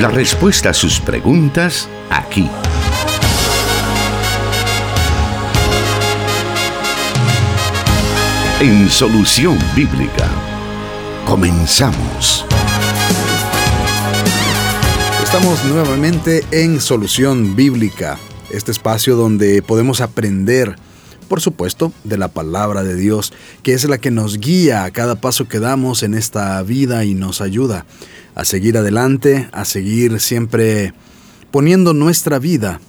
La respuesta a sus preguntas aquí. En Solución Bíblica. Comenzamos. Estamos nuevamente en Solución Bíblica, este espacio donde podemos aprender, por supuesto, de la palabra de Dios, que es la que nos guía a cada paso que damos en esta vida y nos ayuda a seguir adelante, a seguir siempre poniendo nuestra vida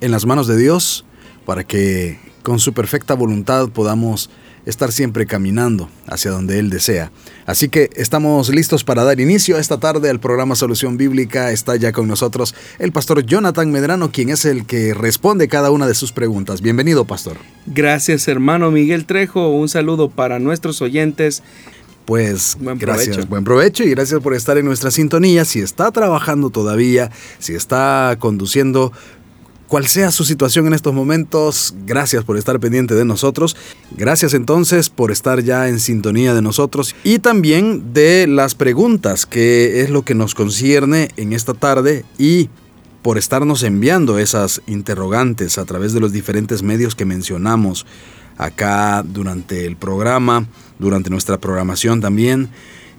en las manos de Dios para que con su perfecta voluntad podamos estar siempre caminando hacia donde Él desea. Así que estamos listos para dar inicio esta tarde al programa Solución Bíblica. Está ya con nosotros el pastor Jonathan Medrano, quien es el que responde cada una de sus preguntas. Bienvenido, pastor. Gracias, hermano Miguel Trejo. Un saludo para nuestros oyentes. Pues buen gracias, buen provecho y gracias por estar en nuestra sintonía. Si está trabajando todavía, si está conduciendo, cual sea su situación en estos momentos, gracias por estar pendiente de nosotros. Gracias entonces por estar ya en sintonía de nosotros y también de las preguntas, que es lo que nos concierne en esta tarde y por estarnos enviando esas interrogantes a través de los diferentes medios que mencionamos acá durante el programa, durante nuestra programación también.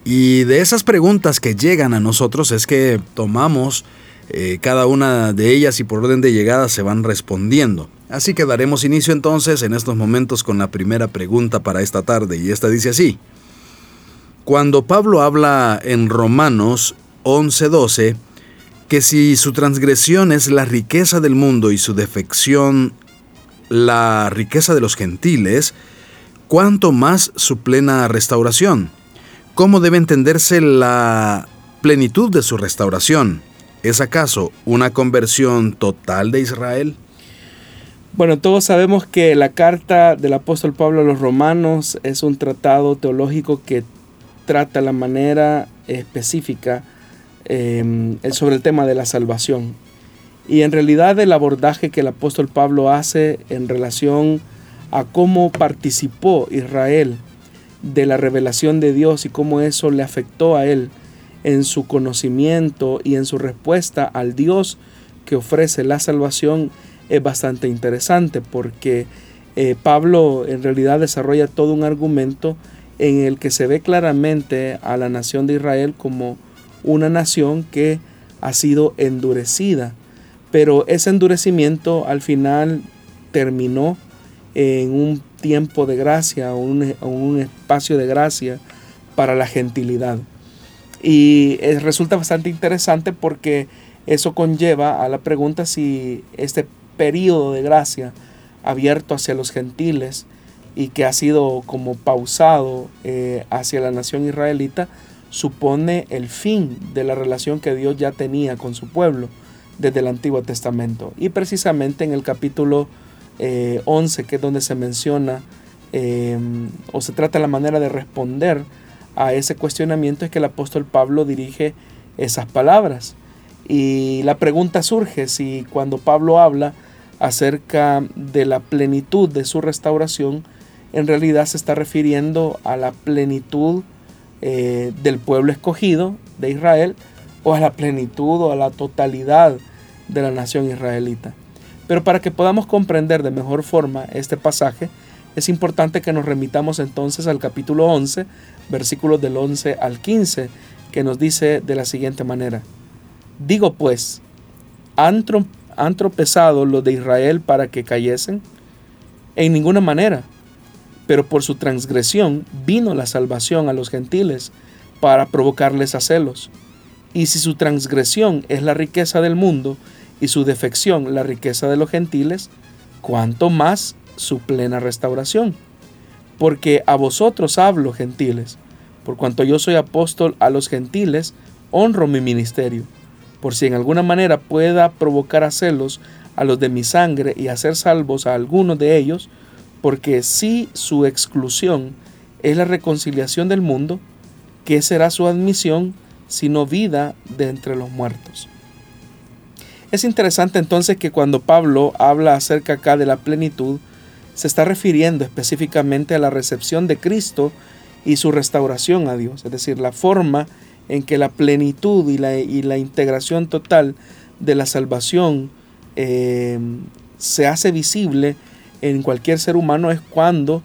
Y de esas preguntas que llegan a nosotros es que tomamos eh, cada una de ellas y por orden de llegada se van respondiendo. Así que daremos inicio entonces en estos momentos con la primera pregunta para esta tarde y esta dice así. Cuando Pablo habla en Romanos 11:12 que si su transgresión es la riqueza del mundo y su defección la riqueza de los gentiles, ¿cuánto más su plena restauración? ¿Cómo debe entenderse la plenitud de su restauración? ¿Es acaso una conversión total de Israel? Bueno, todos sabemos que la carta del apóstol Pablo a los romanos es un tratado teológico que trata la manera específica em, sobre el tema de la salvación. Y en realidad el abordaje que el apóstol Pablo hace en relación a cómo participó Israel de la revelación de Dios y cómo eso le afectó a él en su conocimiento y en su respuesta al Dios que ofrece la salvación es bastante interesante porque eh, Pablo en realidad desarrolla todo un argumento en el que se ve claramente a la nación de Israel como una nación que ha sido endurecida. Pero ese endurecimiento al final terminó en un tiempo de gracia o un, un espacio de gracia para la gentilidad. Y resulta bastante interesante porque eso conlleva a la pregunta si este periodo de gracia abierto hacia los gentiles y que ha sido como pausado eh, hacia la nación israelita supone el fin de la relación que Dios ya tenía con su pueblo desde el Antiguo Testamento. Y precisamente en el capítulo 11, eh, que es donde se menciona eh, o se trata la manera de responder a ese cuestionamiento es que el apóstol Pablo dirige esas palabras. Y la pregunta surge si cuando Pablo habla acerca de la plenitud de su restauración, en realidad se está refiriendo a la plenitud eh, del pueblo escogido de Israel o a la plenitud o a la totalidad de la nación israelita. Pero para que podamos comprender de mejor forma este pasaje, es importante que nos remitamos entonces al capítulo 11, versículos del 11 al 15, que nos dice de la siguiente manera. Digo pues, ¿han, ¿han tropezado los de Israel para que cayesen? En ninguna manera, pero por su transgresión vino la salvación a los gentiles para provocarles a celos. Y si su transgresión es la riqueza del mundo y su defección la riqueza de los gentiles, ¿cuánto más su plena restauración. Porque a vosotros hablo, gentiles, por cuanto yo soy apóstol a los gentiles, honro mi ministerio, por si en alguna manera pueda provocar a celos a los de mi sangre y hacer salvos a algunos de ellos, porque si su exclusión es la reconciliación del mundo, ¿qué será su admisión sino vida de entre los muertos? Es interesante entonces que cuando Pablo habla acerca acá de la plenitud, se está refiriendo específicamente a la recepción de Cristo y su restauración a Dios, es decir, la forma en que la plenitud y la, integración total de la salvación eh, se hace visible en cualquier ser humano es cuando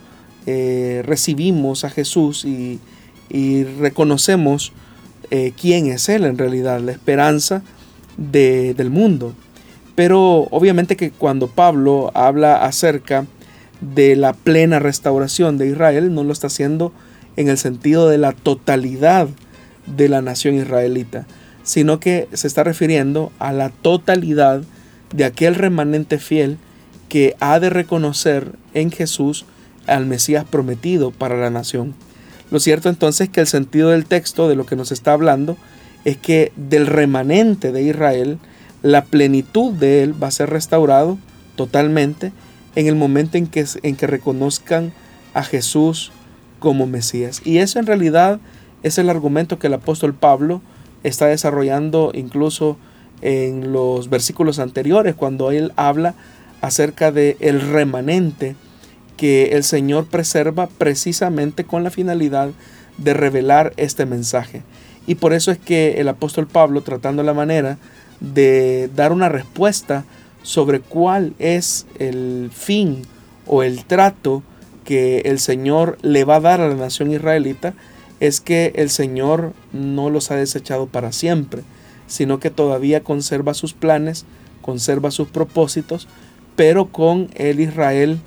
eh, recibimos a Jesús y, reconocemos eh, quién es Él en realidad, la esperanza del mundo. Pero obviamente que cuando Pablo habla acerca de la plena restauración de Israel, no lo está haciendo en el sentido de la totalidad de la nación israelita, sino que se está refiriendo a la totalidad de aquel remanente fiel que ha de reconocer en Jesús al Mesías prometido para la nación. Lo cierto entonces es que el sentido del texto de lo que nos está hablando es que del remanente de Israel, la plenitud de él va a ser restaurado totalmente en el momento en que, en que reconozcan a Jesús como Mesías. Y eso en realidad es el argumento que el apóstol Pablo está desarrollando incluso en los versículos anteriores cuando él habla acerca de el remanente que el Señor preserva precisamente con la finalidad de revelar este mensaje. Y por eso es que el apóstol Pablo, tratando la manera de dar una respuesta sobre cuál es el fin o el trato que el Señor le va a dar a la nación israelita, es que el Señor no los ha desechado para siempre, sino que todavía conserva sus planes, conserva sus propósitos, pero con el Israel,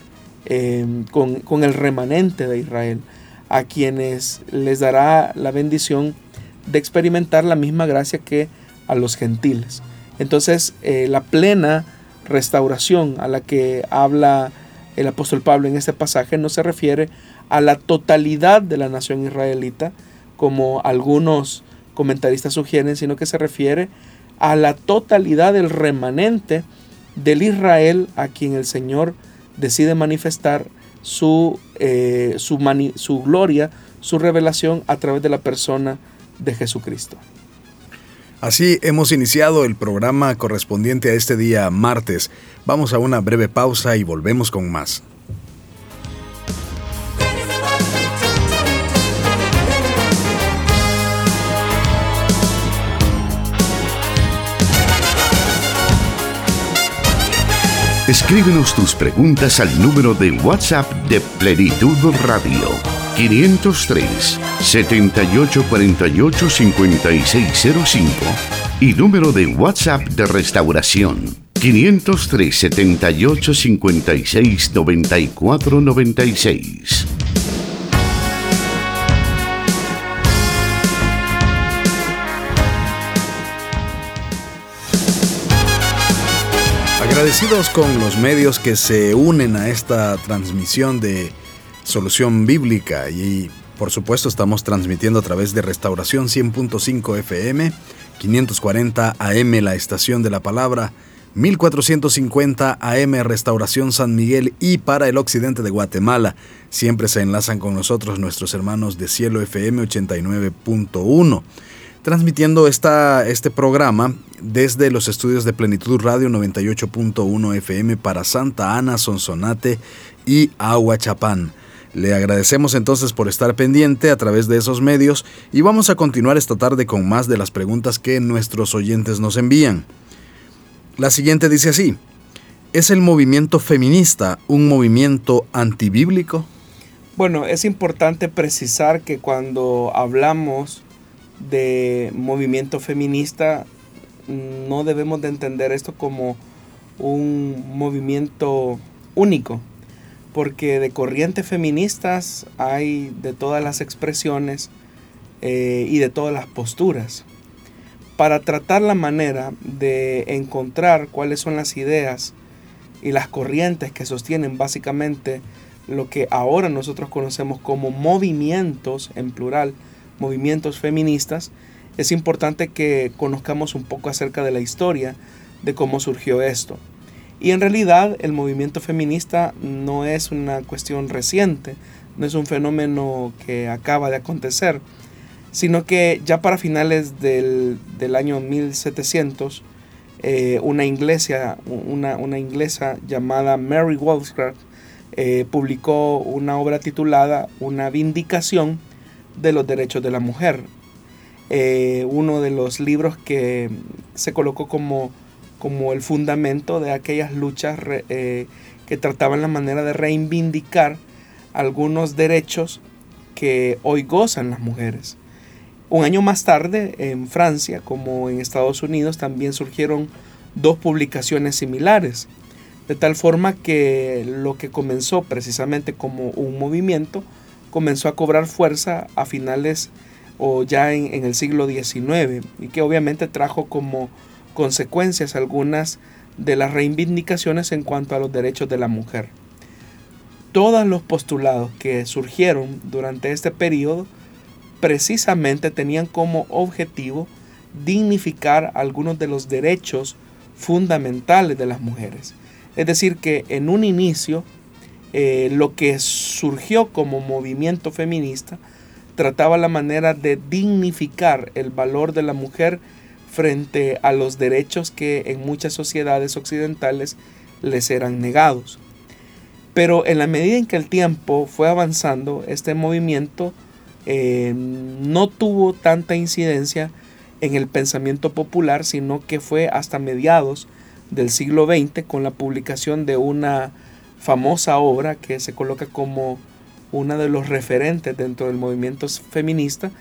em, con, con el remanente de Israel, a quienes les dará la bendición de experimentar la misma gracia que a los gentiles. Entonces, eh, la plena restauración a la que habla el apóstol Pablo en este pasaje no se refiere a la totalidad de la nación israelita, como algunos comentaristas sugieren, sino que se refiere a la totalidad del remanente del Israel a quien el Señor decide manifestar su, eh, su, su gloria, su revelación a través de la persona de Jesucristo. Así hemos iniciado el programa correspondiente a este día martes. Vamos a una breve pausa y volvemos con más. Escríbenos tus preguntas al número de WhatsApp de Plenitud Radio 503 7848 5605 y número de WhatsApp de restauración 503 78 56 94 96. Agradecidos con los medios que se unen a esta transmisión de Solución Bíblica y por supuesto estamos transmitiendo a través de Restauración 100.5 FM, 540 AM la estación de la palabra, 1450 AM Restauración San Miguel y para el occidente de Guatemala. Siempre se enlazan con nosotros nuestros hermanos de Cielo FM 89.1 transmitiendo esta, este programa desde los estudios de Plenitud Radio 98.1 FM para Santa Ana, Sonsonate y Aguachapán. Le agradecemos entonces por estar pendiente a través de esos medios y vamos a continuar esta tarde con más de las preguntas que nuestros oyentes nos envían. La siguiente dice así, ¿es el movimiento feminista un movimiento antibíblico? Bueno, es importante precisar que cuando hablamos de movimiento feminista no debemos de entender esto como un movimiento único, porque de corrientes feministas hay de todas las expresiones eh, y de todas las posturas. Para tratar la manera de encontrar cuáles son las ideas y las corrientes que sostienen básicamente lo que ahora nosotros conocemos como movimientos en plural, movimientos feministas, es importante que conozcamos un poco acerca de la historia de cómo surgió esto. Y en realidad el movimiento feminista no es una cuestión reciente, no es un fenómeno que acaba de acontecer, sino que ya para finales del, año 1700, eh, una, inglesa, una, una, inglesa llamada Mary Wollstonecraft eh, publicó una obra titulada Una vindicación de los derechos de la mujer. eh, uno de los libros que se colocó como, como el fundamento de aquellas luchas eh, que trataban la manera de reivindicar algunos derechos que hoy gozan las mujeres. Un año más tarde, en Francia, como en Estados Unidos, también surgieron dos publicaciones similares, de tal forma que lo que comenzó precisamente como un movimiento comenzó a cobrar fuerza a finales o ya en, el siglo XIX y que obviamente trajo como consecuencias algunas de las reivindicaciones en cuanto a los derechos de la mujer. Todos los postulados que surgieron durante este periodo precisamente tenían como objetivo dignificar algunos de los derechos fundamentales de las mujeres. Es decir, que en un inicio eh, lo que surgió como movimiento feminista trataba la manera de dignificar el valor de la mujer frente a los derechos que en muchas sociedades occidentales les eran negados. Pero en la medida en que el tiempo fue avanzando, este movimiento eh, no tuvo tanta incidencia en el pensamiento popular, sino que fue hasta mediados del siglo XX con la publicación de una famosa obra que se coloca como una de los referentes dentro del movimiento feminista,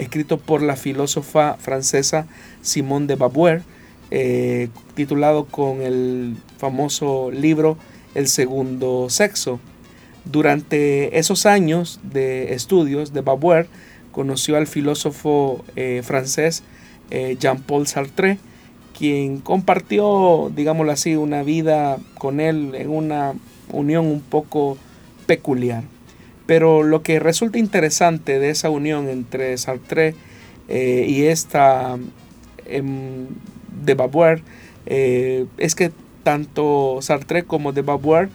escrito por la filósofa francesa Simone de Beauvoir, eh, titulado con el famoso libro El segundo sexo. Durante esos años de estudios de Beauvoir, conoció al filósofo eh, francés eh, Jean-Paul Sartre, quien compartió, digámoslo así, una vida con él en una unión un poco peculiar. Pero lo que resulta interesante de esa unión entre Sartre eh, y esta em, de Beauvoir eh, es que tanto Sartre como de Beauvoir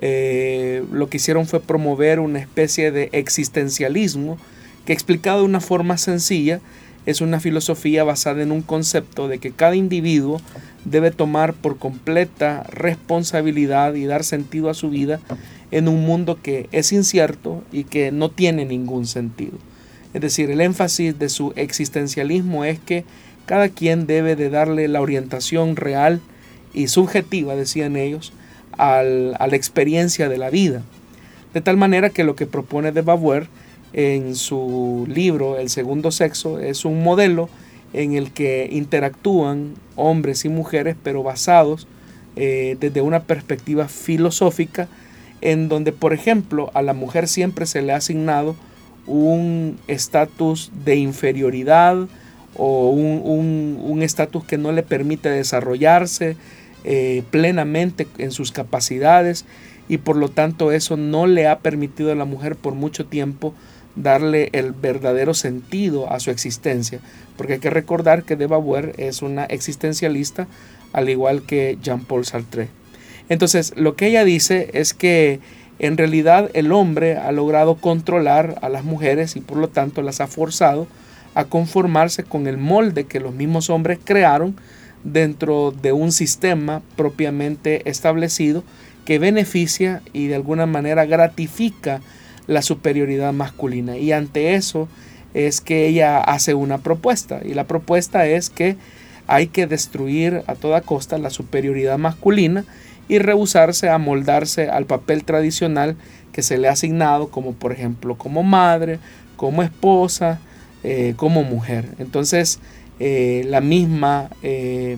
eh, lo que hicieron fue promover una especie de existencialismo que explicado de una forma sencilla es una filosofía basada en un concepto de que cada individuo debe tomar por completa responsabilidad y dar sentido a su vida en un mundo que es incierto y que no tiene ningún sentido. Es decir, el énfasis de su existencialismo es que cada quien debe de darle la orientación real y subjetiva, decían ellos, a la experiencia de la vida. De tal manera que lo que propone de Beauvoir en su libro El segundo sexo es un modelo en el que interactúan hombres y mujeres, pero basados eh, desde una perspectiva filosófica en donde, por ejemplo, a la mujer siempre se le ha asignado un estatus de inferioridad o un estatus que no le permite desarrollarse eh, plenamente en sus capacidades y por lo tanto eso no le ha permitido a la mujer por mucho tiempo darle el verdadero sentido a su existencia, porque hay que recordar que de Beauvoir es una existencialista al igual que Jean-Paul Sartre. Entonces, lo que ella dice es que en realidad el hombre ha logrado controlar a las mujeres y por lo tanto las ha forzado a conformarse con el molde que los mismos hombres crearon dentro de un sistema propiamente establecido que beneficia y de alguna manera gratifica la superioridad masculina. Y ante eso es que ella hace una propuesta. Y la propuesta es que hay que destruir a toda costa la superioridad masculina y rehusarse a moldarse al papel tradicional que se le ha asignado, como por ejemplo como madre, como esposa, eh, como mujer. Entonces, eh, la misma eh,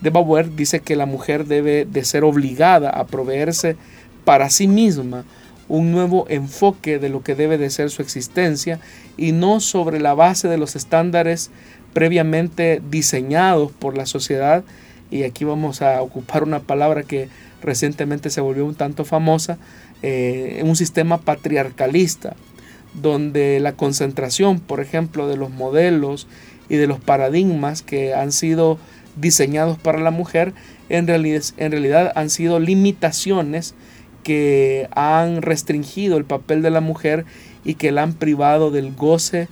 de Bauer dice que la mujer debe de ser obligada a proveerse para sí misma un nuevo enfoque de lo que debe de ser su existencia y no sobre la base de los estándares previamente diseñados por la sociedad y aquí vamos a ocupar una palabra que recientemente se volvió un tanto famosa, eh, un sistema patriarcalista, donde la concentración, por ejemplo, de los modelos y de los paradigmas que han sido diseñados para la mujer, en realidad, en realidad han sido limitaciones que han restringido el papel de la mujer y que la han privado del goce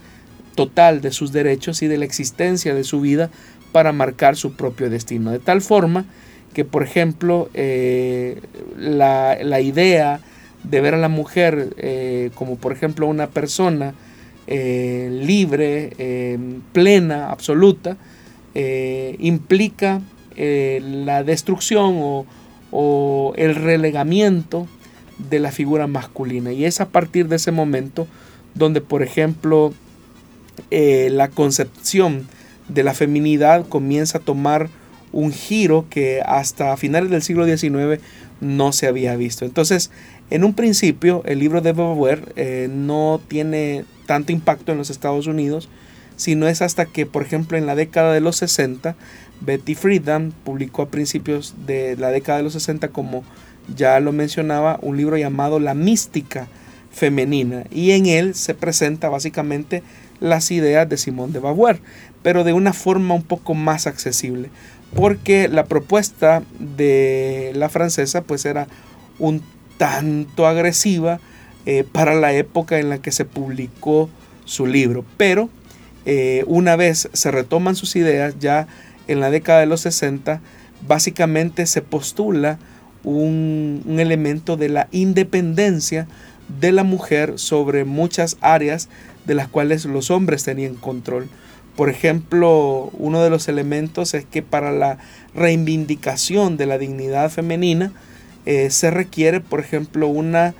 total de sus derechos y de la existencia de su vida para marcar su propio destino. De tal forma que, por ejemplo, eh, la, idea de ver a la mujer eh, como, por ejemplo, una persona eh, libre, plena, absoluta, implica la destrucción o, o, el relegamiento de la figura masculina. Y es a partir de ese momento donde, por ejemplo, la concepción de la feminidad comienza a tomar un giro que hasta finales del siglo XIX no se había visto. Entonces, en un principio, el libro de Beauvoir eh, no tiene tanto impacto en los Estados Unidos, sino es hasta que, por ejemplo, en la década de los 60, Betty Friedan publicó a principios de la década de los 60, como ya lo mencionaba, un libro llamado La mística femenina, y en él se presenta básicamente las ideas de Simone de Beauvoir, pero de una forma un poco más accesible porque la propuesta de la francesa pues era un tanto agresiva eh, para la época en la que se publicó su libro. Pero eh, una vez se retoman sus ideas, ya en la década de los 60, básicamente se postula un, un elemento de la independencia de la mujer sobre muchas áreas de las cuales los hombres tenían control. Por ejemplo, uno de los elementos es que para la reivindicación de la dignidad femenina eh, se requiere, por ejemplo, una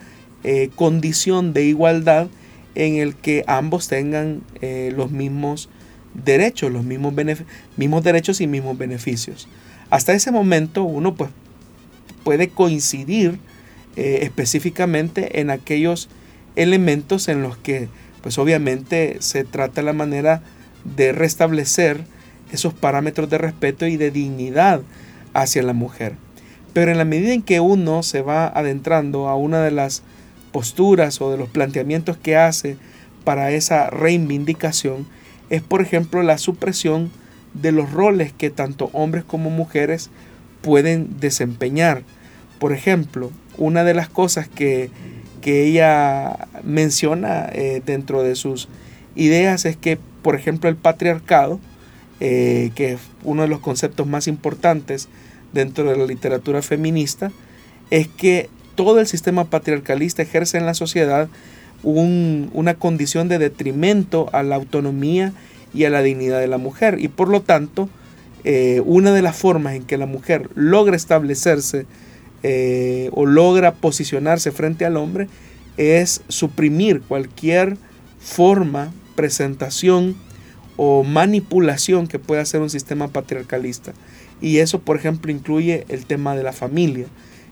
eh, condición de igualdad en el que ambos tengan eh, los mismos derechos, los mismos, mismos derechos y mismos beneficios. Hasta ese momento uno pues, puede coincidir específicamente en aquellos elementos en los que pues obviamente se trata la manera de restablecer esos parámetros de respeto y de dignidad hacia la mujer. Pero en la medida en que uno se va adentrando a una de las posturas o de los planteamientos que hace para esa reivindicación, es por ejemplo la supresión de los roles que tanto hombres como mujeres pueden desempeñar. Por ejemplo, una de las cosas que, ella menciona eh, dentro de sus ideas es que por ejemplo, el patriarcado, eh, que es uno de los conceptos más importantes dentro de la literatura feminista, es que todo el sistema patriarcalista ejerce en la sociedad una condición de detrimento a la autonomía y a la dignidad de la mujer. Y por lo tanto, eh, una de las formas en que la mujer logra establecerse eh, o logra posicionarse frente al hombre es suprimir cualquier forma presentación o manipulación que puede hacer un sistema patriarcalista. Y eso, por ejemplo, incluye el tema de la familia.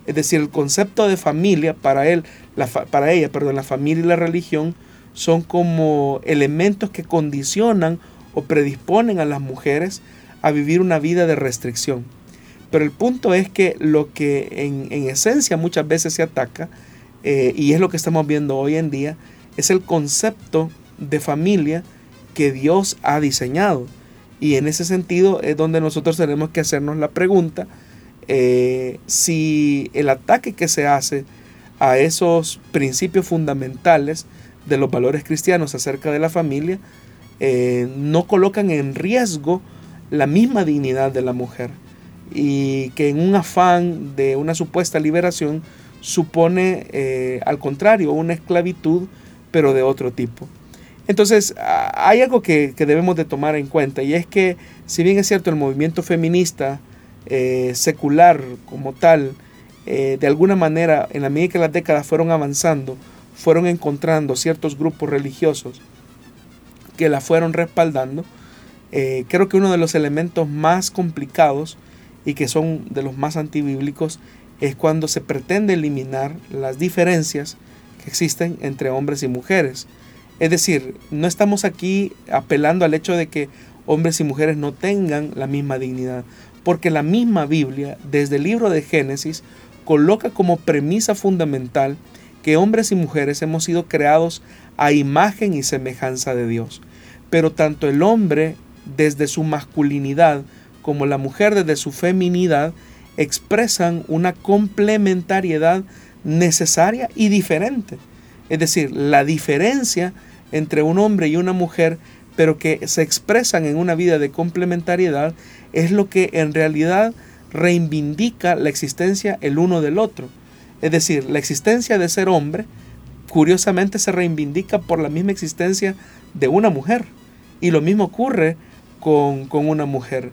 Es decir, el concepto de familia para él, la, para ella, perdón, la familia y la religión son como elementos que condicionan o predisponen a las mujeres a vivir una vida de restricción. Pero el punto es que lo que en, esencia muchas veces se ataca, eh, y es lo que estamos viendo hoy en día, es el concepto de familia que Dios ha diseñado. Y en ese sentido es donde nosotros tenemos que hacernos la pregunta eh, si el ataque que se hace a esos principios fundamentales de los valores cristianos acerca de la familia eh, no colocan en riesgo la misma dignidad de la mujer y que en un afán de una supuesta liberación supone eh, al contrario una esclavitud pero de otro tipo. Entonces, hay algo que, debemos de tomar en cuenta y es que, si bien es cierto, el movimiento feminista eh, secular como tal, eh, de alguna manera, en la medida que las décadas fueron avanzando, fueron encontrando ciertos grupos religiosos que la fueron respaldando, eh, creo que uno de los elementos más complicados y que son de los más antibíblicos es cuando se pretende eliminar las diferencias que existen entre hombres y mujeres. Es decir, no estamos aquí apelando al hecho de que hombres y mujeres no tengan la misma dignidad, porque la misma Biblia, desde el libro de Génesis, coloca como premisa fundamental que hombres y mujeres hemos sido creados a imagen y semejanza de Dios. Pero tanto el hombre desde su masculinidad como la mujer desde su feminidad expresan una complementariedad necesaria y diferente. Es decir, la diferencia entre un hombre y una mujer, pero que se expresan en una vida de complementariedad, es lo que en realidad reivindica la existencia el uno del otro. Es decir, la existencia de ser hombre curiosamente se reivindica por la misma existencia de una mujer. Y lo mismo ocurre con, con una mujer.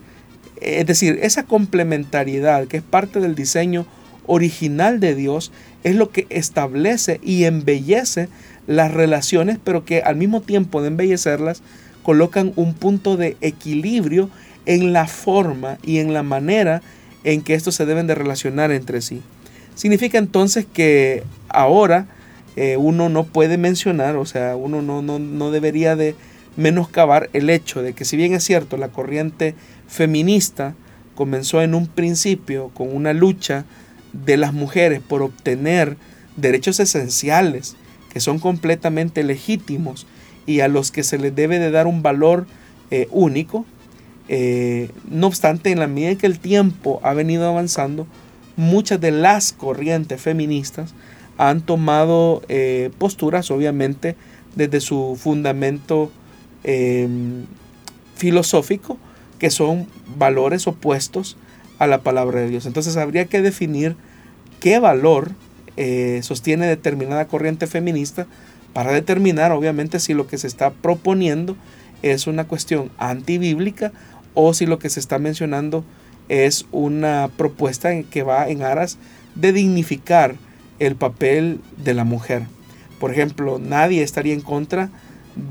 Es decir, esa complementariedad que es parte del diseño original de Dios es lo que establece y embellece las relaciones, pero que al mismo tiempo de embellecerlas, colocan un punto de equilibrio en la forma y en la manera en que estos se deben de relacionar entre sí. Significa entonces que ahora eh, uno no puede mencionar, o sea, uno no, no, no debería de menoscabar el hecho de que si bien es cierto, la corriente feminista comenzó en un principio con una lucha de las mujeres por obtener derechos esenciales que son completamente legítimos y a los que se les debe de dar un valor eh, único. Eh, no obstante, en la medida que el tiempo ha venido avanzando, muchas de las corrientes feministas han tomado eh, posturas, obviamente, desde su fundamento em, filosófico, que son valores opuestos a la palabra de Dios. Entonces habría que definir qué valor eh, sostiene determinada corriente feminista para determinar obviamente si lo que se está proponiendo es una cuestión antibíblica o si lo que se está mencionando es una propuesta que va en aras de dignificar el papel de la mujer. Por ejemplo, nadie estaría en contra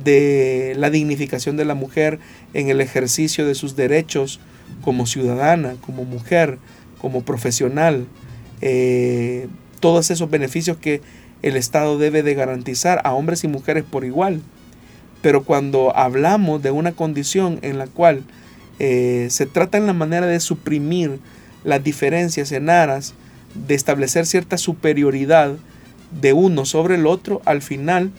de la dignificación de la mujer en el ejercicio de sus derechos como ciudadana, como mujer, como profesional, eh, todos esos beneficios que el Estado debe de garantizar a hombres y mujeres por igual. Pero cuando hablamos de una condición en la cual eh, se trata en la manera de suprimir las diferencias en aras de establecer cierta superioridad de uno sobre el otro, al final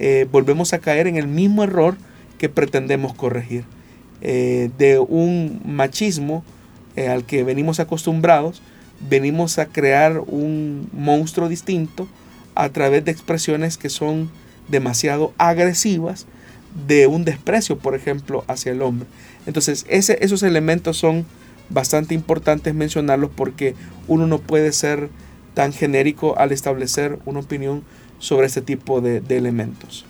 eh, volvemos a caer en el mismo error que pretendemos corregir. de un machismo al que venimos acostumbrados, venimos a crear un monstruo distinto a través de expresiones que son demasiado agresivas de un desprecio, por ejemplo, hacia el hombre. Entonces, esos elementos son bastante importantes mencionarlos porque uno no puede ser tan genérico al establecer una opinión sobre este tipo de, de elementos.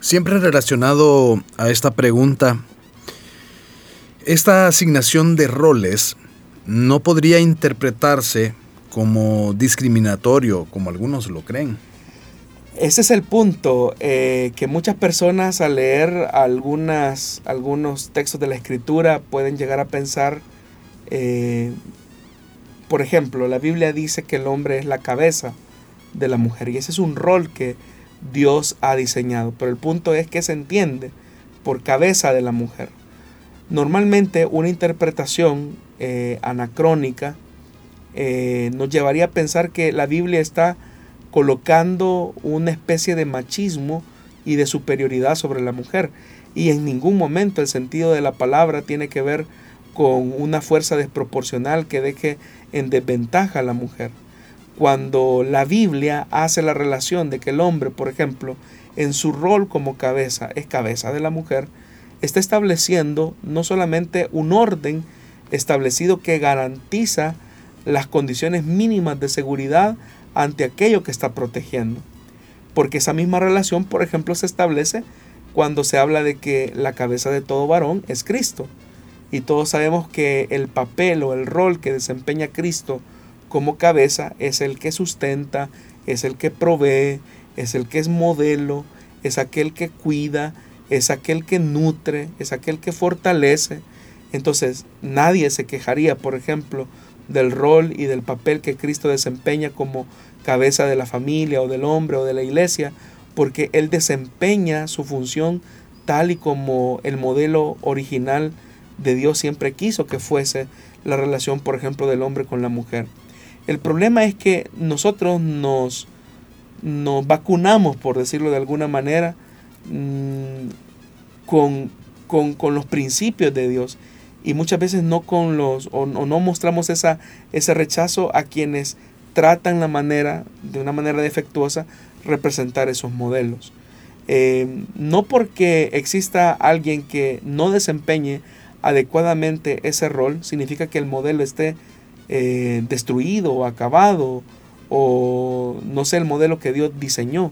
Siempre relacionado a esta pregunta, esta asignación de roles no podría interpretarse como discriminatorio, como algunos lo creen. Ese es el punto, eh, que muchas personas al leer algunas, algunos textos de la escritura pueden llegar a pensar, eh, por ejemplo, la Biblia dice que el hombre es la cabeza de la mujer y ese es un rol que Dios ha diseñado, pero el punto es que se entiende por cabeza de la mujer. Normalmente una interpretación eh, anacrónica eh, nos llevaría a pensar que la Biblia está colocando una especie de machismo y de superioridad sobre la mujer. Y en ningún momento el sentido de la palabra tiene que ver con una fuerza desproporcional que deje en desventaja a la mujer. Cuando la Biblia hace la relación de que el hombre, por ejemplo, en su rol como cabeza, es cabeza de la mujer, está estableciendo no solamente un orden establecido que garantiza las condiciones mínimas de seguridad ante aquello que está protegiendo. Porque esa misma relación, por ejemplo, se establece cuando se habla de que la cabeza de todo varón es Cristo. Y todos sabemos que el papel o el rol que desempeña Cristo como cabeza es el que sustenta, es el que provee, es el que es modelo, es aquel que cuida, es aquel que nutre, es aquel que fortalece. Entonces nadie se quejaría, por ejemplo, del rol y del papel que Cristo desempeña como cabeza de la familia o del hombre o de la iglesia, porque Él desempeña su función tal y como el modelo original de Dios siempre quiso que fuese la relación, por ejemplo, del hombre con la mujer. El problema es que nosotros nos, nos vacunamos, por decirlo de alguna manera, mm, con, con, con los principios de Dios y muchas veces no con los o, no mostramos esa, ese rechazo a quienes tratan la manera de una manera defectuosa representar esos modelos. Eh, no porque exista alguien que no desempeñe adecuadamente ese rol significa que el modelo esté eh, destruido o acabado o no sé el modelo que Dios diseñó.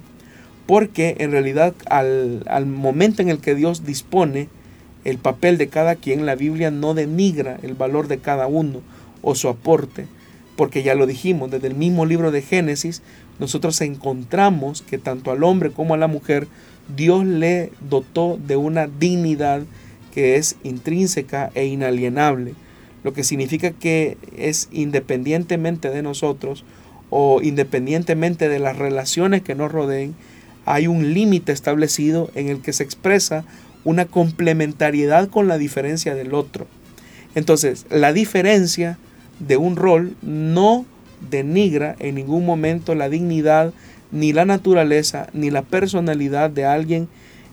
Porque en realidad al, al momento en el que Dios dispone el papel de cada quien, la Biblia no denigra el valor de cada uno o su aporte, porque ya lo dijimos, desde el mismo libro de Génesis, nosotros encontramos que tanto al hombre como a la mujer, Dios le dotó de una dignidad que es intrínseca e inalienable, lo que significa que es independientemente de nosotros o independientemente de las relaciones que nos rodeen, hay un límite establecido en el que se expresa una complementariedad con la diferencia del otro. Entonces, la diferencia de un rol no denigra en ningún momento la dignidad, ni la naturaleza, ni la personalidad de alguien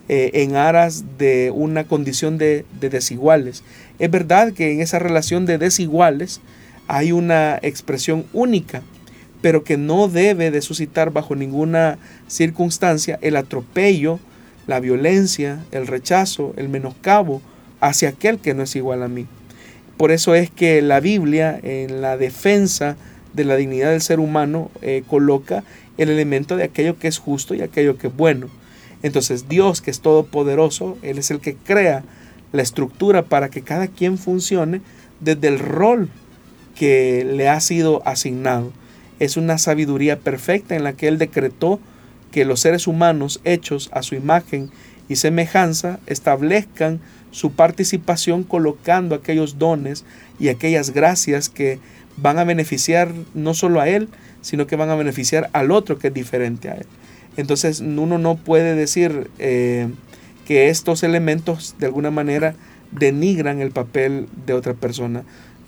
eh, en aras de una condición de, de desiguales. Es verdad que en esa relación de desiguales hay una expresión única, pero que no debe de suscitar bajo ninguna circunstancia el atropello, la violencia, el rechazo, el menoscabo hacia aquel que no es igual a mí. Por eso es que la Biblia en la defensa de la dignidad del ser humano eh, coloca el elemento de aquello que es justo y aquello que es bueno. Entonces Dios, que es todopoderoso, Él es el que crea la estructura para que cada quien funcione desde el rol que le ha sido asignado. Es una sabiduría perfecta en la que Él decretó que los seres humanos hechos a su imagen y semejanza establezcan su participación colocando aquellos dones y aquellas gracias que van a beneficiar no solo a él, sino que van a beneficiar al otro que es diferente a él. Entonces uno no puede decir eh, que estos elementos de alguna manera denigran el papel de otra persona.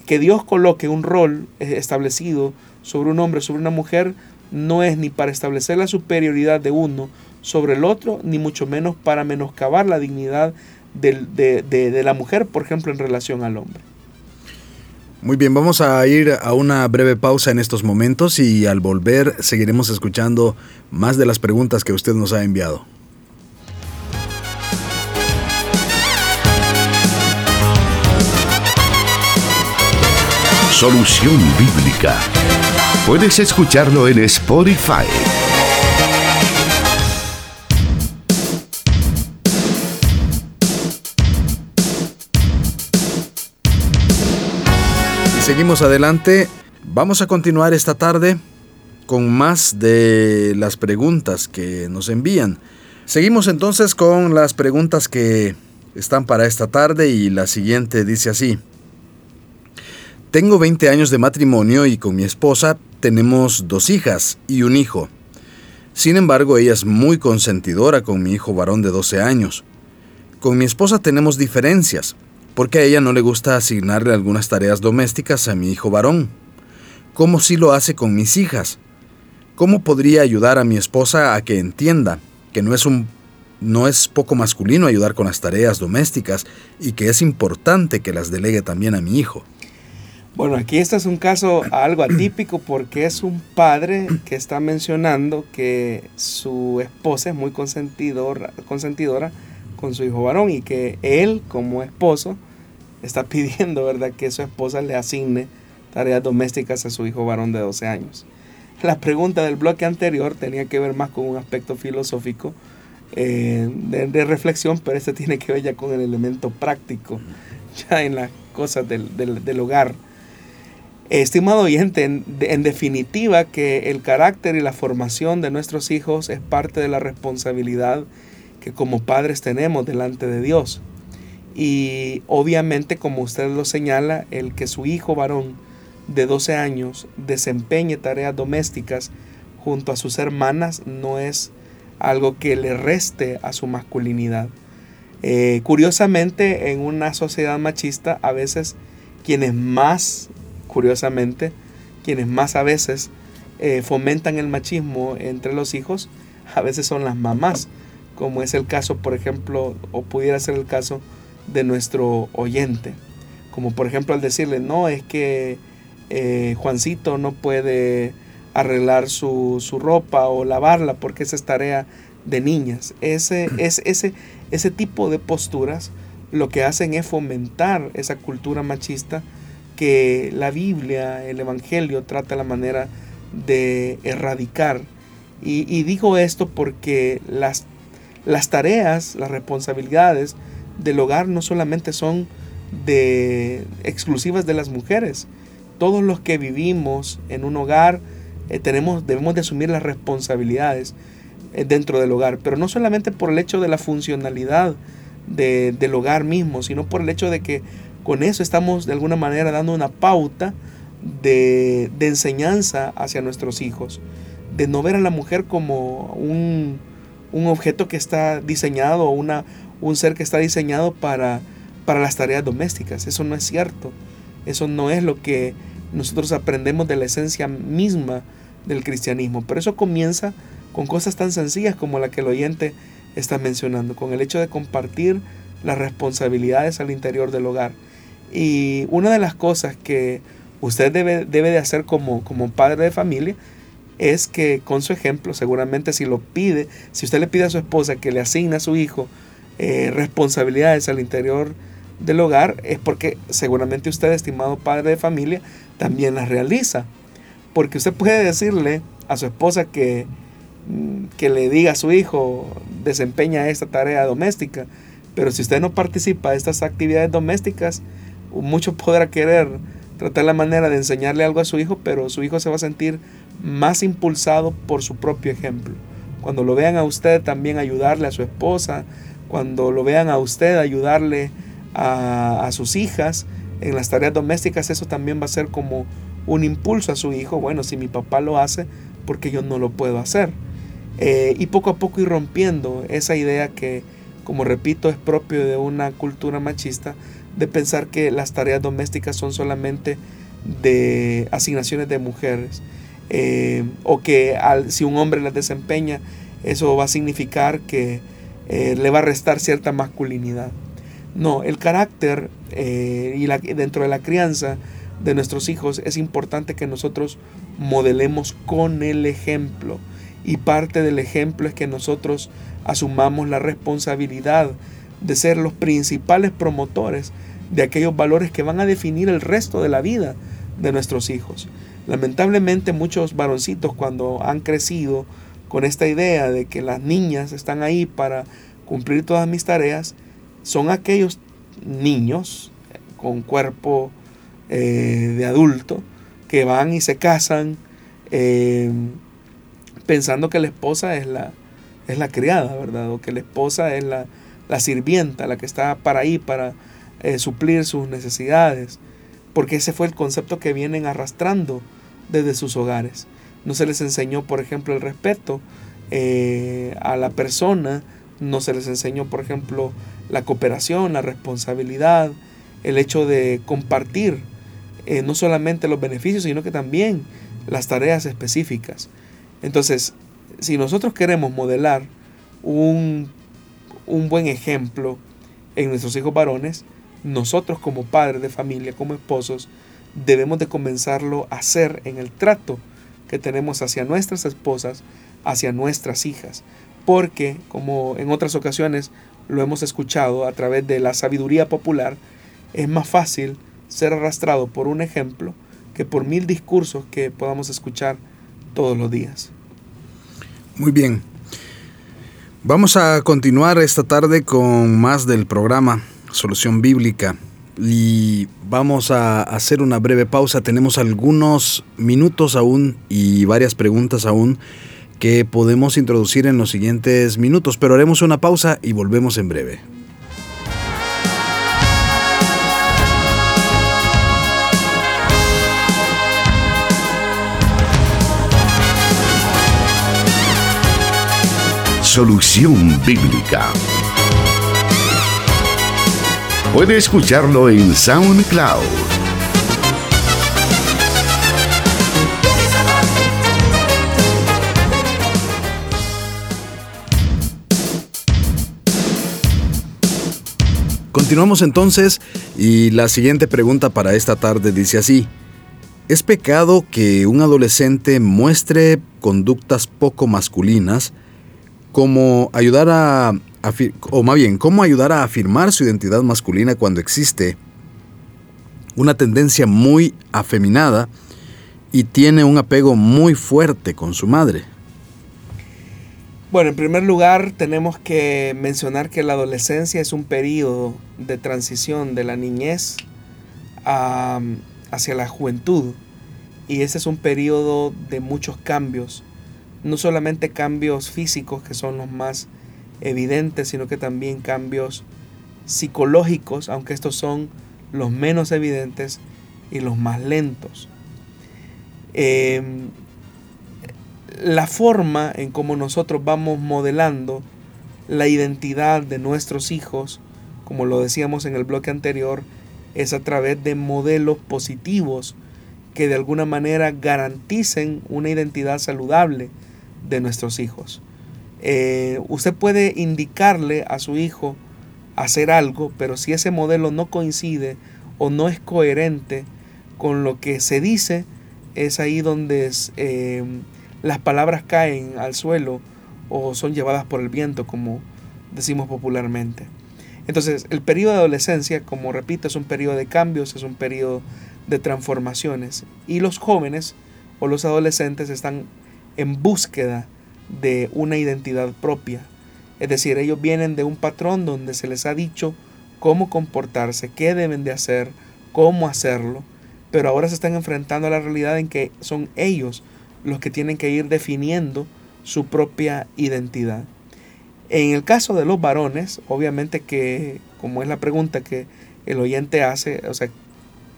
Que Dios coloque un rol eh, establecido sobre un hombre, sobre una mujer, no es ni para establecer la superioridad de uno sobre el otro, ni mucho menos para menoscabar la dignidad de la mujer, por ejemplo, en relación al hombre. Muy bien, vamos a ir a una breve pausa en estos momentos y al volver seguiremos escuchando más de las preguntas que usted nos ha enviado. Solución Bíblica. Puedes escucharlo en Spotify. seguimos adelante. Vamos a continuar esta tarde con más de las preguntas que nos envían. Seguimos entonces con las preguntas que están para esta tarde y la siguiente dice así. Tengo 20 años de matrimonio y con mi esposa tenemos dos hijas y un hijo. Sin embargo, ella es muy consentidora con mi hijo varón de 12 años. Con mi esposa tenemos diferencias porque a ella no le gusta asignarle algunas tareas domésticas a mi hijo varón, como si lo hace con mis hijas. ¿Cómo podría ayudar a mi esposa a que entienda que no es un no es poco masculino ayudar con las tareas domésticas y que es importante que las delegue también a mi hijo? Bueno, aquí este es un caso algo atípico porque es un padre que está mencionando que su esposa es muy consentidora, consentidora con su hijo varón y que él como esposo está pidiendo, ¿verdad?, que su esposa le asigne tareas domésticas a su hijo varón de 12 años. La pregunta del bloque anterior tenía que ver más con un aspecto filosófico eh, de, reflexión, pero este tiene que ver ya con el elemento práctico, ya en las cosas del, del, hogar. Estimado oyente, en definitiva que el carácter y la formación de nuestros hijos es parte de la responsabilidad que como padres tenemos delante de Dios. Y obviamente, como usted lo señala, el que su hijo varón de 12 años desempeñe tareas domésticas junto a sus hermanas no es algo que le reste a su masculinidad. Eh, curiosamente, en una sociedad machista, a veces quienes más, curiosamente, quienes más a veces eh, fomentan el machismo entre los hijos, a veces son las mamás como es el caso, por ejemplo, o pudiera ser el caso de nuestro oyente. Como por ejemplo al decirle, no, es que eh, Juancito no puede arreglar su, ropa o lavarla porque esa es tarea de niñas. Ese, es, ese, ese tipo de posturas lo que hacen es fomentar esa cultura machista que la Biblia, el Evangelio trata la manera de erradicar Y, digo esto porque las, las tareas, las responsabilidades del hogar no solamente son de, exclusivas de las mujeres. Todos los que vivimos en un hogar eh, tenemos, debemos de asumir las responsabilidades eh, dentro del hogar, pero no solamente por el hecho de la funcionalidad del hogar mismo, sino por el hecho de que con eso estamos de alguna manera dando una pauta de, enseñanza hacia nuestros hijos, de no ver a la mujer como un, objeto que está diseñado una, un ser que está diseñado para, para las tareas domésticas. Eso no es cierto. Eso no es lo que nosotros aprendemos de la esencia misma del cristianismo. Pero eso comienza con cosas tan sencillas como la que el oyente está mencionando, con el hecho de compartir las responsabilidades al interior del hogar. Y una de las cosas que usted debe, debe de hacer como, como padre de familia es que con su ejemplo, seguramente si lo pide, si usted le pide a su esposa que le asigne a su hijo eh, responsabilidades al interior del hogar, es porque seguramente usted, estimado padre de familia, también las realiza. Porque usted puede decirle a su esposa que, mm, que le diga a su hijo, desempeña esta tarea doméstica, pero si usted no participa de estas actividades domésticas, mucho podrá querer tratar la manera de enseñarle algo a su hijo, pero su hijo se va a sentir más impulsado por su propio ejemplo. Cuando lo vean a usted también ayudarle a su esposa, cuando lo vean a usted ayudarle a, sus hijas en las tareas domésticas, eso también va a ser como un impulso a su hijo. Bueno, si mi papá lo hace, porque yo no lo puedo hacer? Eh, y poco a poco ir rompiendo esa idea que, como repito, es propio de una cultura machista, de pensar que las tareas domésticas son solamente de asignaciones de mujeres. Eh, o que si un hombre las desempeña, eso va a significar que eh, le va a restar cierta masculinidad. No, el carácter eh, y dentro de la crianza de nuestros hijos es importante que nosotros modelemos con el ejemplo. Y parte del ejemplo es que nosotros asumamos la responsabilidad de ser los principales promotores de aquellos valores que van a definir el resto de la vida de nuestros hijos. Lamentablemente muchos varoncitos cuando han crecido con esta idea de que las niñas están ahí para cumplir todas mis tareas, son aquellos niños con cuerpo eh, de adulto que van y se casan eh, pensando que la esposa es la, es la criada, ¿verdad? O que la esposa es la, la sirvienta, la que está para ahí para eh, suplir sus necesidades, porque ese fue el concepto que vienen arrastrando desde sus hogares. No se les enseñó, por ejemplo, el respeto eh, a la persona, no se les enseñó, por ejemplo, la cooperación, la responsabilidad, el hecho de compartir eh, no solamente los beneficios, sino que también las tareas específicas. Entonces, si nosotros queremos modelar un, un buen ejemplo en nuestros hijos varones, nosotros como padres de familia, como esposos, debemos de comenzarlo a hacer en el trato que tenemos hacia nuestras esposas, hacia nuestras hijas. Porque, como en otras ocasiones lo hemos escuchado a través de la sabiduría popular, es más fácil ser arrastrado por un ejemplo que por mil discursos que podamos escuchar todos los días. Muy bien. Vamos a continuar esta tarde con más del programa Solución Bíblica. Y vamos a hacer una breve pausa. Tenemos algunos minutos aún y varias preguntas aún que podemos introducir en los siguientes minutos, pero haremos una pausa y volvemos en breve. Solución Bíblica Puede escucharlo en SoundCloud. Continuamos entonces y la siguiente pregunta para esta tarde dice así. ¿Es pecado que un adolescente muestre conductas poco masculinas como ayudar a o más bien, cómo ayudar a afirmar su identidad masculina cuando existe una tendencia muy afeminada y tiene un apego muy fuerte con su madre. Bueno, en primer lugar tenemos que mencionar que la adolescencia es un periodo de transición de la niñez hacia la juventud y ese es un periodo de muchos cambios, no solamente cambios físicos que son los más evidentes, sino que también cambios psicológicos, aunque estos son los menos evidentes y los más lentos. Em, la forma en cómo nosotros vamos modelando la identidad de nuestros hijos, como lo decíamos en el bloque anterior, es a través de modelos positivos que de alguna manera garanticen una identidad saludable de nuestros hijos. Eh, usted puede indicarle a su hijo hacer algo, pero si ese modelo no coincide o no es coherente con lo que se dice, es ahí donde eh, las palabras caen al suelo o son llevadas por el viento, como decimos popularmente. Entonces, el periodo de adolescencia, como repito, es un periodo de cambios, es un periodo de transformaciones. Y los jóvenes o los adolescentes están en búsqueda de una identidad propia. Es decir, ellos vienen de un patrón donde se les ha dicho cómo comportarse, qué deben de hacer, cómo hacerlo, pero ahora se están enfrentando a la realidad en que son ellos los que tienen que ir definiendo su propia identidad. En el caso de los varones, obviamente que, como es la pregunta que el oyente hace, o sea,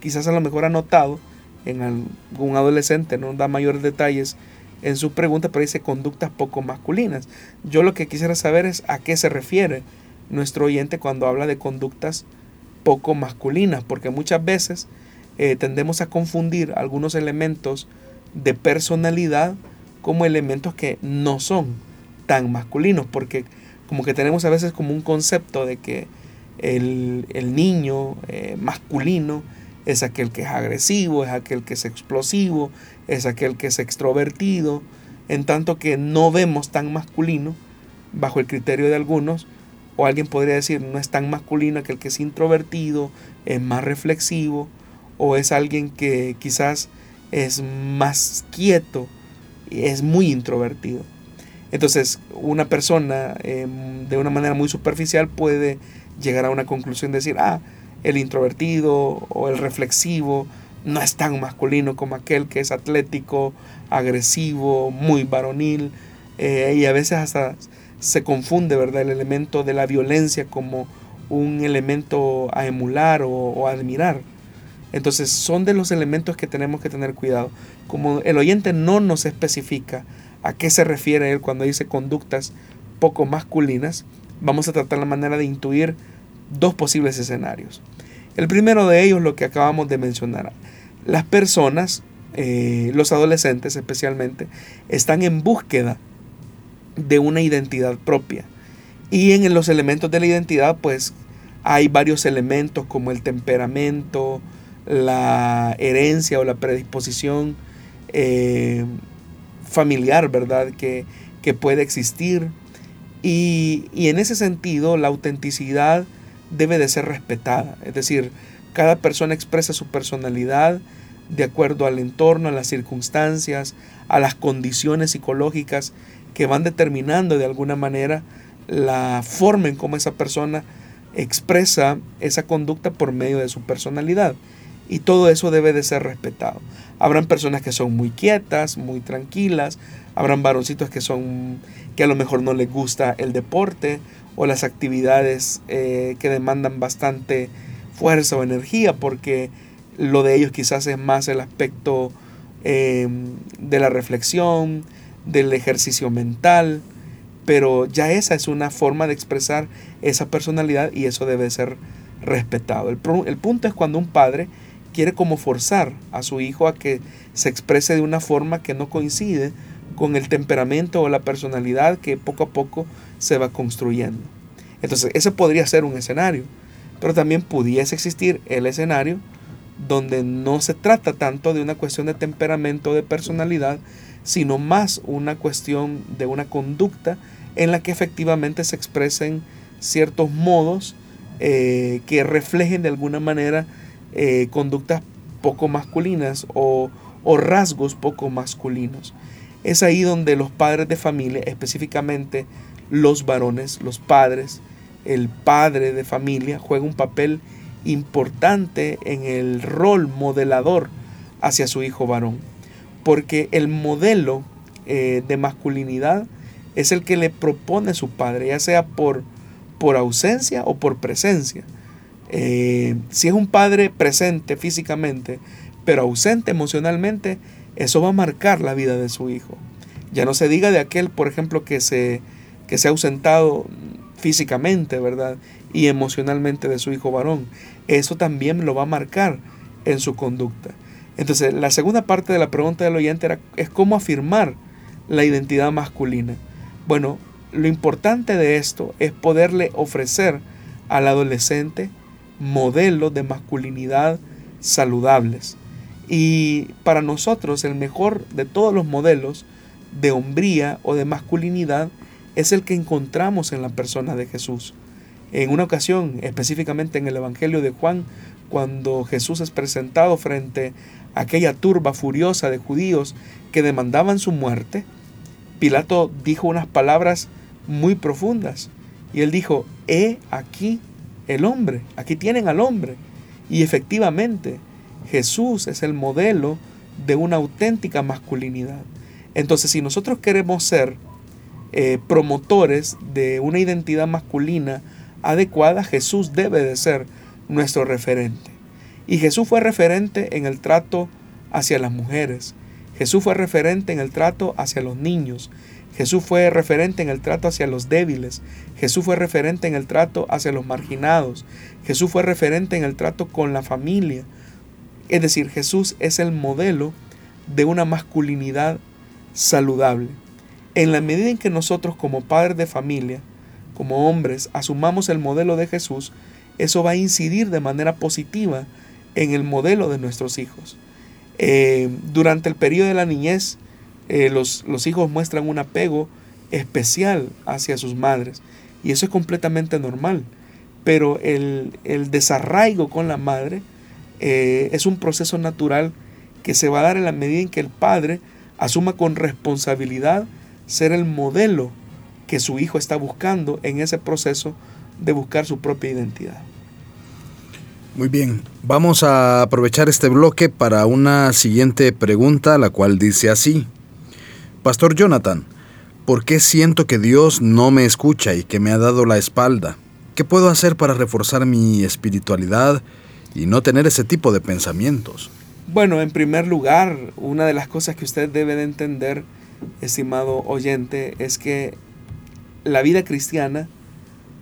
quizás a lo mejor ha notado en algún adolescente, no da mayores detalles en su pregunta, pero dice conductas poco masculinas. Yo lo que quisiera saber es a qué se refiere nuestro oyente cuando habla de conductas poco masculinas, porque muchas veces eh, tendemos a confundir algunos elementos de personalidad como elementos que no son tan masculinos, porque como que tenemos a veces como un concepto de que el, niño eh, masculino es aquel que es agresivo, es aquel que es explosivo, es aquel que es extrovertido, en tanto que no vemos tan masculino bajo el criterio de algunos, o alguien podría decir no es tan masculino aquel que es introvertido, es más reflexivo, o es alguien que quizás es más quieto, es muy introvertido. Entonces, una persona em, de una manera muy superficial puede llegar a una conclusión de decir, ah, el introvertido o el reflexivo no es tan masculino como aquel que es atlético, agresivo, muy varonil, eh, y a veces hasta se confunde, ¿verdad?, el elemento de la violencia como un elemento a emular o, o admirar. Entonces son de los elementos que tenemos que tener cuidado. Como el oyente no nos especifica a qué se refiere él cuando dice conductas poco masculinas, vamos a tratar la manera de intuir dos posibles escenarios. El primero de ellos, lo que acabamos de mencionar. Las personas, eh, los adolescentes especialmente, están en búsqueda de una identidad propia. Y en los elementos de la identidad, pues hay varios elementos como el temperamento, la herencia o la predisposición eh, familiar, ¿verdad? Que, puede existir. Y, y, en ese sentido, la autenticidad debe de ser respetada. Es decir, cada persona expresa su personalidad de acuerdo al entorno, a las circunstancias, a las condiciones psicológicas que van determinando de alguna manera la forma en cómo esa persona expresa esa conducta por medio de su personalidad y todo eso debe de ser respetado. Habrán personas que son muy quietas, muy tranquilas, habrán varoncitos que son que a lo mejor no les gusta el deporte o las actividades eh, que demandan bastante fuerza o energía porque lo de ellos quizás es más el aspecto em, de la reflexión, del ejercicio mental, pero ya esa es una forma de expresar esa personalidad y eso debe ser respetado. El, el punto es cuando un padre quiere como forzar a su hijo a que se exprese de una forma que no coincide con el temperamento o la personalidad que poco a poco se va construyendo. Entonces, ese podría ser un escenario, pero también pudiese existir el escenario donde no se trata tanto de una cuestión de temperamento o de personalidad, sino más una cuestión de una conducta en la que efectivamente se expresen ciertos modos eh, que reflejen de alguna manera eh, conductas poco masculinas o, rasgos poco masculinos. Es ahí donde los padres de familia, específicamente los varones, los padres, el padre de familia juega un papel importante en el rol modelador hacia su hijo varón. Porque el modelo eh, de masculinidad es el que le propone su padre, ya sea por, por ausencia o por presencia. Eh, si es un padre presente físicamente, pero ausente emocionalmente, eso va a marcar la vida de su hijo. Ya no se diga de aquel, por ejemplo, que se, que se ha ausentado físicamente, ¿verdad? Y emocionalmente de su hijo varón. Eso también lo va a marcar en su conducta. Entonces, la segunda parte de la pregunta del oyente era, es cómo afirmar la identidad masculina. Bueno, lo importante de esto es poderle ofrecer al adolescente modelos de masculinidad saludables. Y para nosotros el mejor de todos los modelos de hombría o de masculinidad es el que encontramos en la persona de Jesús. En una ocasión, específicamente en el Evangelio de Juan, cuando Jesús es presentado frente a aquella turba furiosa de judíos que demandaban su muerte, Pilato dijo unas palabras muy profundas. Y él dijo, he aquí el hombre, aquí tienen al hombre. Y efectivamente, Jesús es el modelo de una auténtica masculinidad. Entonces, si nosotros queremos ser eh, promotores de una identidad masculina adecuada, Jesús debe de ser nuestro referente. Y Jesús fue referente en el trato hacia las mujeres. Jesús fue referente en el trato hacia los niños. Jesús fue referente en el trato hacia los débiles. Jesús fue referente en el trato hacia los marginados. Jesús fue referente en el trato con la familia. Es decir, Jesús es el modelo de una masculinidad saludable. En la medida en que nosotros como padres de familia, como hombres, asumamos el modelo de Jesús, eso va a incidir de manera positiva en el modelo de nuestros hijos. Eh, durante el periodo de la niñez, eh, los, los, hijos muestran un apego especial hacia sus madres y eso es completamente normal. Pero el, desarraigo con la madre eh, es un proceso natural que se va a dar en la medida en que el padre asuma con responsabilidad ser el modelo que su hijo está buscando en ese proceso de buscar su propia identidad. Muy bien, vamos a aprovechar este bloque para una siguiente pregunta, la cual dice así. Pastor Jonathan, ¿por qué siento que Dios no me escucha y que me ha dado la espalda? ¿Qué puedo hacer para reforzar mi espiritualidad y no tener ese tipo de pensamientos? Bueno, en primer lugar, una de las cosas que usted debe de entender, estimado oyente, es que la vida cristiana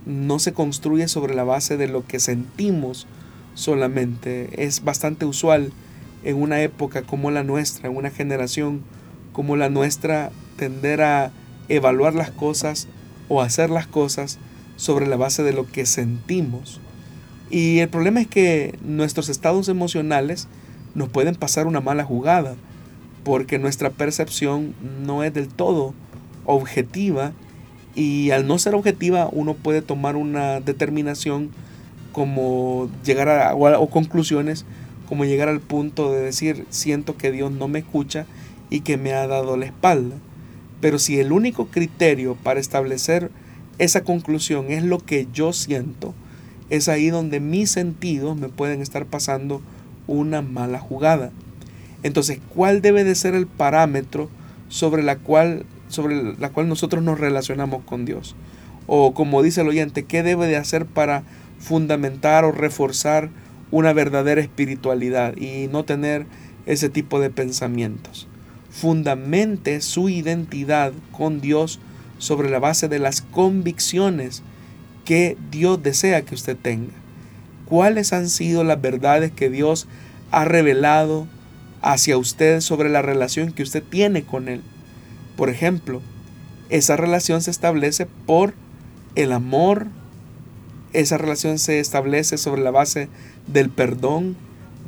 no se construye sobre la base de lo que sentimos solamente. Es bastante usual en una época como la nuestra, en una generación como la nuestra, tender a evaluar las cosas o hacer las cosas sobre la base de lo que sentimos. Y el problema es que nuestros estados emocionales nos pueden pasar una mala jugada, porque nuestra percepción no es del todo objetiva y al no ser objetiva uno puede tomar una determinación como llegar a, o, conclusiones como llegar al punto de decir siento que Dios no me escucha y que me ha dado la espalda. Pero si el único criterio para establecer esa conclusión es lo que yo siento, es ahí donde mis sentidos me pueden estar pasando una mala jugada. Entonces, ¿cuál debe de ser el parámetro sobre la cual, sobre la cual nosotros nos relacionamos con Dios? O como dice el oyente, ¿qué debe de hacer para fundamentar o reforzar una verdadera espiritualidad y no tener ese tipo de pensamientos. Fundamente su identidad con Dios sobre la base de las convicciones que Dios desea que usted tenga. ¿Cuáles han sido las verdades que Dios ha revelado hacia usted sobre la relación que usted tiene con Él? Por ejemplo, esa relación se establece por el amor, esa relación se establece sobre la base del perdón,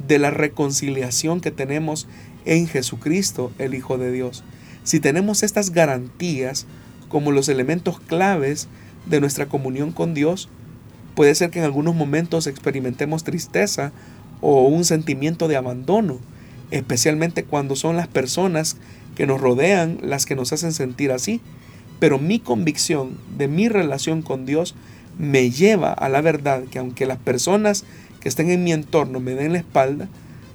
de la reconciliación que tenemos en Jesucristo, el Hijo de Dios. Si tenemos estas garantías como los elementos claves de nuestra comunión con Dios, puede ser que en algunos momentos experimentemos tristeza o un sentimiento de abandono, especialmente cuando son las personas que nos rodean las que nos hacen sentir así. Pero mi convicción de mi relación con Dios me lleva a la verdad que aunque las personas que estén en mi entorno me den la espalda,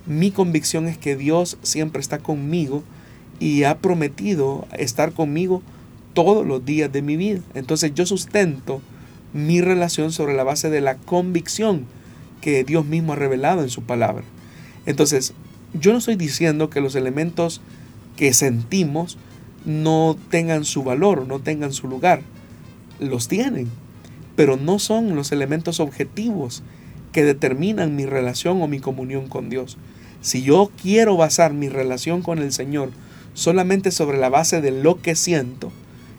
mi convicción es que Dios siempre está conmigo y ha prometido estar conmigo todos los días de mi vida. Entonces yo sustento mi relación sobre la base de la convicción que Dios mismo ha revelado en su palabra. Entonces, yo no estoy diciendo que los elementos que sentimos no tengan su valor, no tengan su lugar. Los tienen, pero no son los elementos objetivos que determinan mi relación o mi comunión con Dios. Si yo quiero basar mi relación con el Señor solamente sobre la base de lo que siento,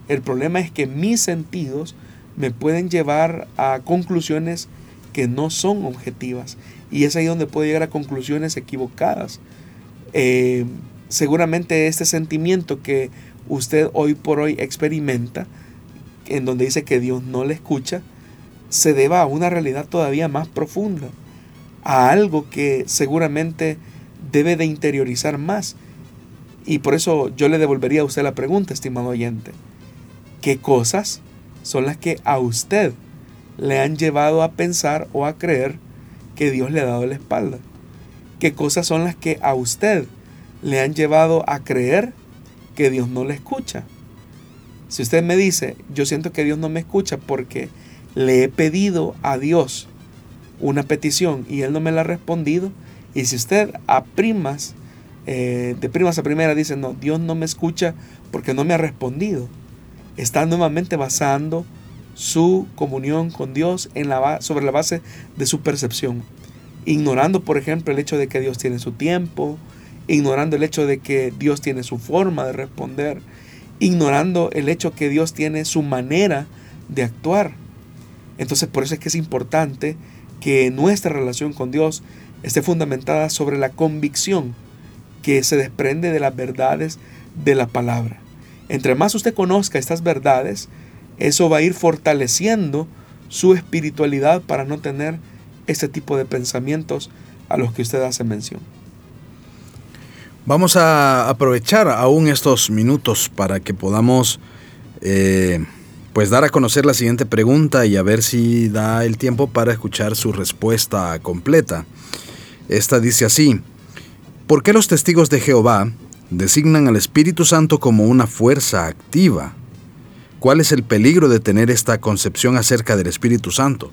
el problema es que mis sentidos me pueden llevar a conclusiones que no son objetivas. Y es ahí donde puedo llegar a conclusiones equivocadas. Eh, seguramente este sentimiento que usted hoy por hoy experimenta, en donde dice que Dios no le escucha, se deba a una realidad todavía más profunda, a algo que seguramente debe de interiorizar más. Y por eso yo le devolvería a usted la pregunta, estimado oyente. ¿Qué cosas son las que a usted le han llevado a pensar o a creer que Dios le ha dado la espalda? ¿Qué cosas son las que a usted le han llevado a creer que Dios no le escucha? Si usted me dice, yo siento que Dios no me escucha porque le he pedido a Dios una petición y Él no me la ha respondido, y si usted a primas, eh, de primas a primera dice, no, Dios no me escucha porque no me ha respondido, está nuevamente basando su comunión con Dios en la, sobre la base de su percepción, ignorando, por ejemplo, el hecho de que Dios tiene su tiempo, ignorando el hecho de que Dios tiene su forma de responder, ignorando el hecho que Dios tiene su manera de actuar. Entonces por eso es que es importante que nuestra relación con Dios esté fundamentada sobre la convicción que se desprende de las verdades de la palabra. Entre más usted conozca estas verdades, eso va a ir fortaleciendo su espiritualidad para no tener ese tipo de pensamientos a los que usted hace mención. Vamos a aprovechar aún estos minutos para que podamos eh, pues dar a conocer la siguiente pregunta y a ver si da el tiempo para escuchar su respuesta completa. Esta dice así, ¿por qué los testigos de Jehová designan al Espíritu Santo como una fuerza activa? ¿Cuál es el peligro de tener esta concepción acerca del Espíritu Santo?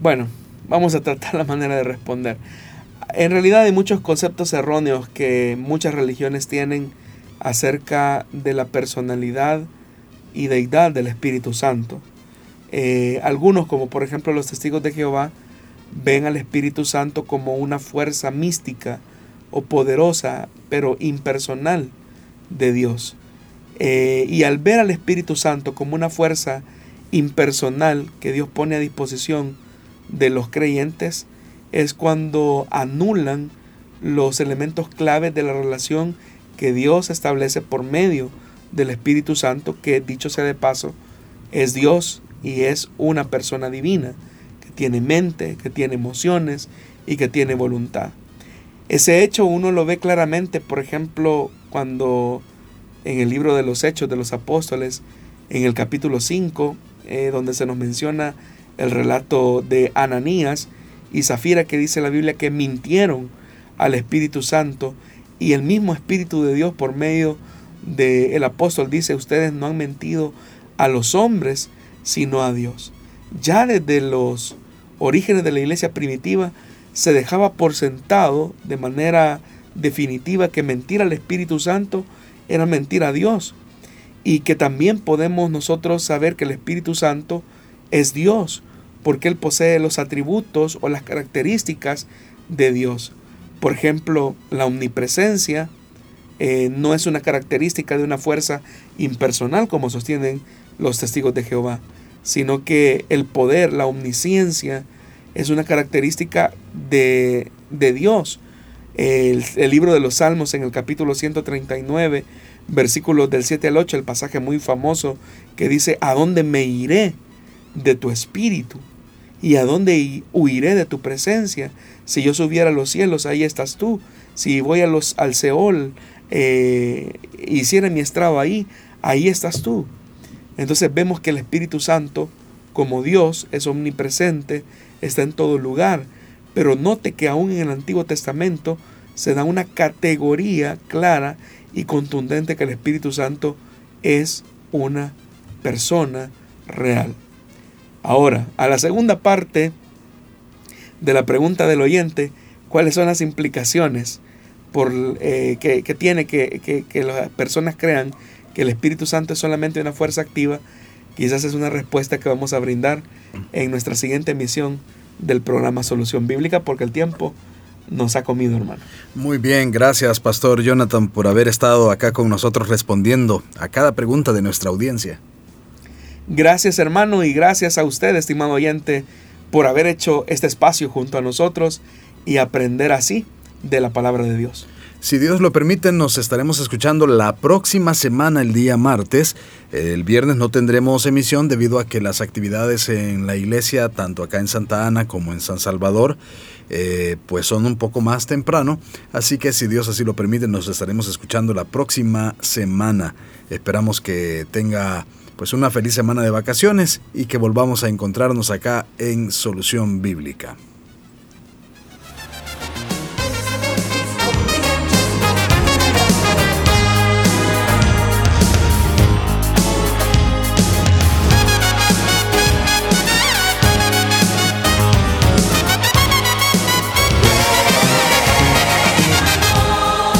Bueno, vamos a tratar la manera de responder. En realidad hay muchos conceptos erróneos que muchas religiones tienen acerca de la personalidad y deidad del Espíritu Santo. Eh, algunos, como por ejemplo los testigos de Jehová, ven al Espíritu Santo como una fuerza mística o poderosa, pero impersonal de Dios. Eh, y al ver al Espíritu Santo como una fuerza impersonal que Dios pone a disposición de los creyentes, es cuando anulan los elementos claves de la relación que Dios establece por medio del Espíritu Santo, que dicho sea de paso, es Dios y es una persona divina, que tiene mente, que tiene emociones y que tiene voluntad. Ese hecho uno lo ve claramente, por ejemplo, cuando en el libro de los Hechos de los Apóstoles, en el capítulo 5, eh, donde se nos menciona el relato de Ananías, y Zafira que dice la Biblia que mintieron al Espíritu Santo y el mismo Espíritu de Dios por medio del apóstol dice, ustedes no han mentido a los hombres, sino a Dios. Ya desde los orígenes de la iglesia primitiva se dejaba por sentado de manera definitiva que mentir al Espíritu Santo era mentir a Dios y que también podemos nosotros saber que el Espíritu Santo es Dios porque Él posee los atributos o las características de Dios. Por ejemplo, la omnipresencia eh, no es una característica de una fuerza impersonal como sostienen los testigos de Jehová, sino que el poder, la omnisciencia, es una característica de, de Dios. El, libro de los Salmos en el capítulo 139, versículos del 7 al 8, el pasaje muy famoso que dice, ¿a dónde me iré de tu espíritu? ¿Y a dónde huiré de tu presencia? Si yo subiera a los cielos, ahí estás tú. Si voy a los, al Seol, eh, hiciera mi estrado ahí, ahí estás tú. Entonces vemos que el Espíritu Santo, como Dios, es omnipresente, está en todo lugar. Pero note que aún en el Antiguo Testamento se da una categoría clara y contundente que el Espíritu Santo es una persona real. Ahora, a la segunda parte de la pregunta del oyente, ¿cuáles son las implicaciones por, eh, que, tiene que, que las personas crean que el Espíritu Santo es solamente una fuerza activa? Quizás es una respuesta que vamos a brindar en nuestra siguiente emisión del programa Solución Bíblica, porque el tiempo nos ha comido, hermano. Muy bien, gracias, Pastor Jonathan, por haber estado acá con nosotros respondiendo a cada pregunta de nuestra audiencia. Gracias, hermano, y gracias a usted, estimado oyente, por haber hecho este espacio junto a nosotros y aprender así de la palabra de Dios. Si Dios lo permite, nos estaremos escuchando la próxima semana, el día martes. El viernes no tendremos emisión debido a que las actividades en la iglesia, tanto acá en Santa Ana como en San Salvador, eh, pues son un poco más temprano. Así que si Dios así lo permite, nos estaremos escuchando la próxima semana. Esperamos que tenga pues una feliz semana de vacaciones y que volvamos a encontrarnos acá en Solución Bíblica.